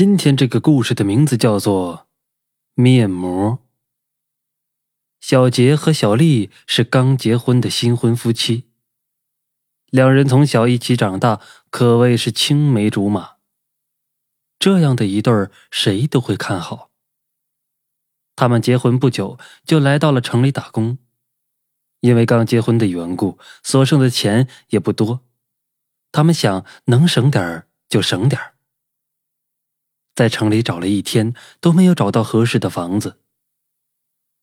今天这个故事的名字叫做《面膜》。小杰和小丽是刚结婚的新婚夫妻，两人从小一起长大，可谓是青梅竹马。这样的一对儿，谁都会看好。他们结婚不久，就来到了城里打工，因为刚结婚的缘故，所剩的钱也不多。他们想，能省点儿就省点儿。在城里找了一天都没有找到合适的房子，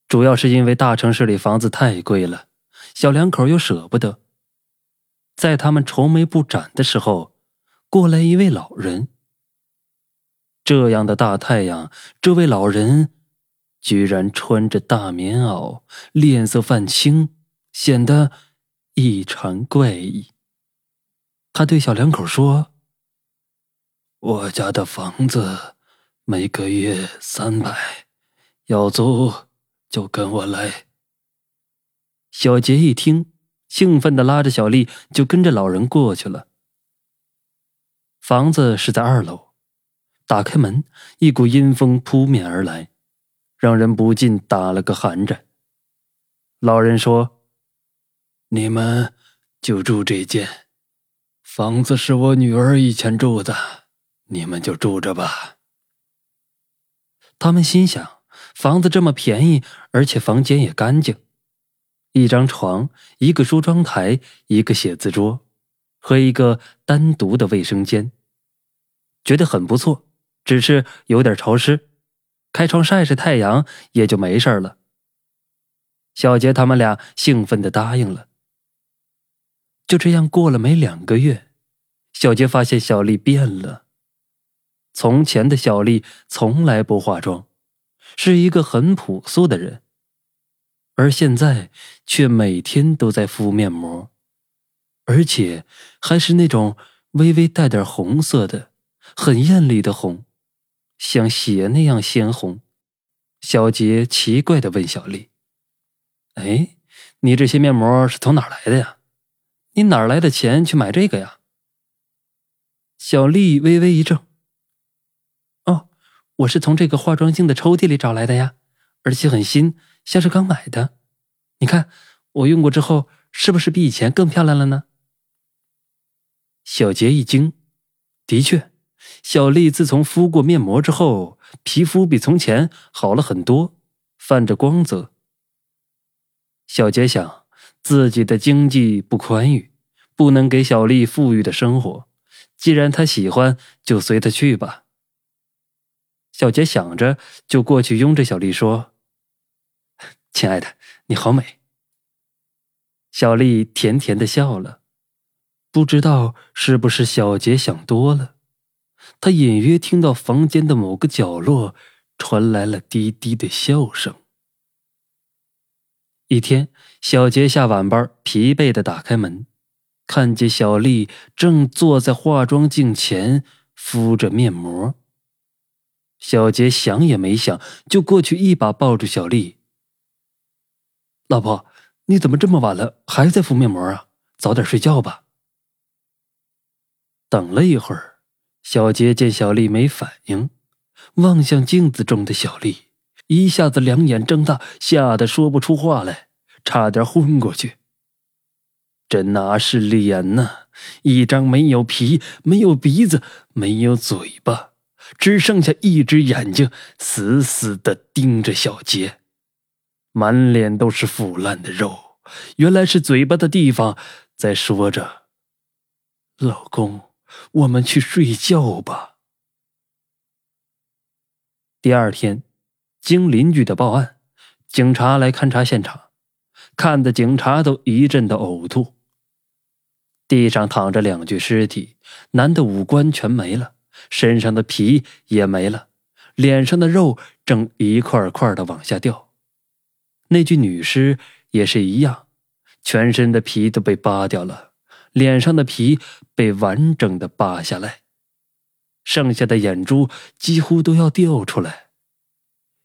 主要是因为大城市里房子太贵了，小两口又舍不得。在他们愁眉不展的时候，过来一位老人。这样的大太阳，这位老人居然穿着大棉袄，脸色泛青，显得异常怪异。他对小两口说。我家的房子每个月三百，要租就跟我来。小杰一听，兴奋的拉着小丽就跟着老人过去了。房子是在二楼，打开门，一股阴风扑面而来，让人不禁打了个寒颤。老人说：“你们就住这间房子，是我女儿以前住的。”你们就住着吧。他们心想，房子这么便宜，而且房间也干净，一张床，一个梳妆台，一个写字桌，和一个单独的卫生间，觉得很不错。只是有点潮湿，开窗晒晒太阳也就没事了。小杰他们俩兴奋的答应了。就这样过了没两个月，小杰发现小丽变了。从前的小丽从来不化妆，是一个很朴素的人，而现在却每天都在敷面膜，而且还是那种微微带点红色的、很艳丽的红，像血那样鲜红。小杰奇怪的问小丽：“哎，你这些面膜是从哪来的呀？你哪来的钱去买这个呀？”小丽微微一怔。我是从这个化妆镜的抽屉里找来的呀，而且很新，像是刚买的。你看，我用过之后，是不是比以前更漂亮了呢？小杰一惊，的确，小丽自从敷过面膜之后，皮肤比从前好了很多，泛着光泽。小杰想，自己的经济不宽裕，不能给小丽富裕的生活，既然她喜欢，就随她去吧。小杰想着，就过去拥着小丽说：“亲爱的，你好美。”小丽甜甜的笑了，不知道是不是小杰想多了，他隐约听到房间的某个角落传来了低低的笑声。一天，小杰下晚班，疲惫的打开门，看见小丽正坐在化妆镜前敷着面膜。小杰想也没想，就过去一把抱住小丽。老婆，你怎么这么晚了还在敷面膜啊？早点睡觉吧。等了一会儿，小杰见小丽没反应，望向镜子中的小丽，一下子两眼睁大，吓得说不出话来，差点昏过去。这哪是脸呢？一张没有皮、没有鼻子、没有嘴巴。只剩下一只眼睛，死死的盯着小杰，满脸都是腐烂的肉。原来是嘴巴的地方在说着：“老公，我们去睡觉吧。”第二天，经邻居的报案，警察来勘察现场，看的警察都一阵的呕吐。地上躺着两具尸体，男的五官全没了。身上的皮也没了，脸上的肉正一块块的往下掉。那具女尸也是一样，全身的皮都被扒掉了，脸上的皮被完整的扒下来，剩下的眼珠几乎都要掉出来。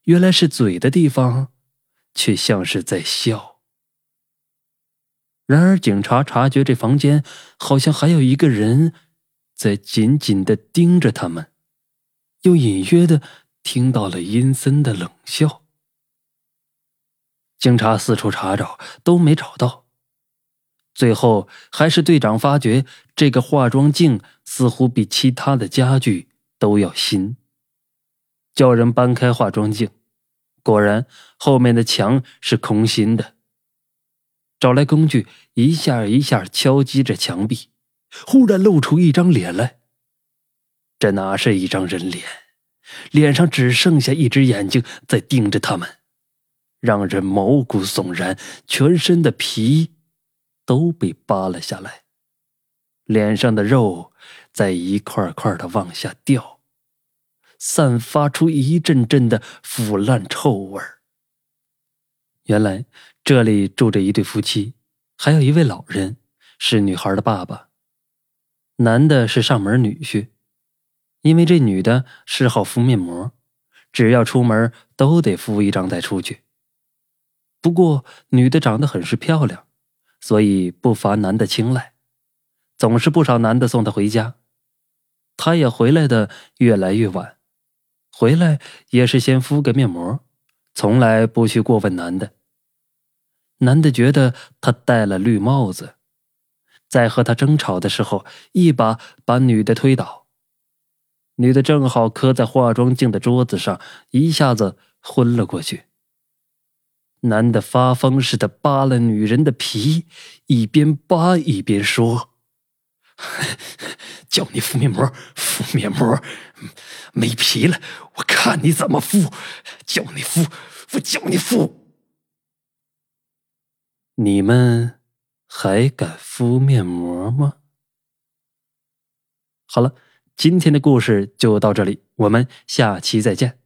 原来是嘴的地方，却像是在笑。然而，警察察觉这房间好像还有一个人。在紧紧的盯着他们，又隐约的听到了阴森的冷笑。警察四处查找都没找到，最后还是队长发觉这个化妆镜似乎比其他的家具都要新，叫人搬开化妆镜，果然后面的墙是空心的。找来工具，一下一下敲击着墙壁，忽然露出一张脸来。这哪是一张人脸？脸上只剩下一只眼睛在盯着他们。让人毛骨悚然，全身的皮都被扒了下来，脸上的肉在一块块的往下掉，散发出一阵阵的腐烂臭味原来这里住着一对夫妻，还有一位老人，是女孩的爸爸。男的是上门女婿，因为这女的嗜好敷面膜，只要出门都得敷一张再出去。不过，女的长得很是漂亮，所以不乏男的青睐，总是不少男的送她回家。她也回来的越来越晚，回来也是先敷个面膜，从来不去过问男的。男的觉得她戴了绿帽子，在和他争吵的时候，一把把女的推倒，女的正好磕在化妆镜的桌子上，一下子昏了过去。男的发疯似的扒了女人的皮，一边扒一边说：“ 叫你敷面膜，敷面膜，没皮了，我看你怎么敷！叫你敷，我叫你敷！你们还敢敷面膜吗？”好了，今天的故事就到这里，我们下期再见。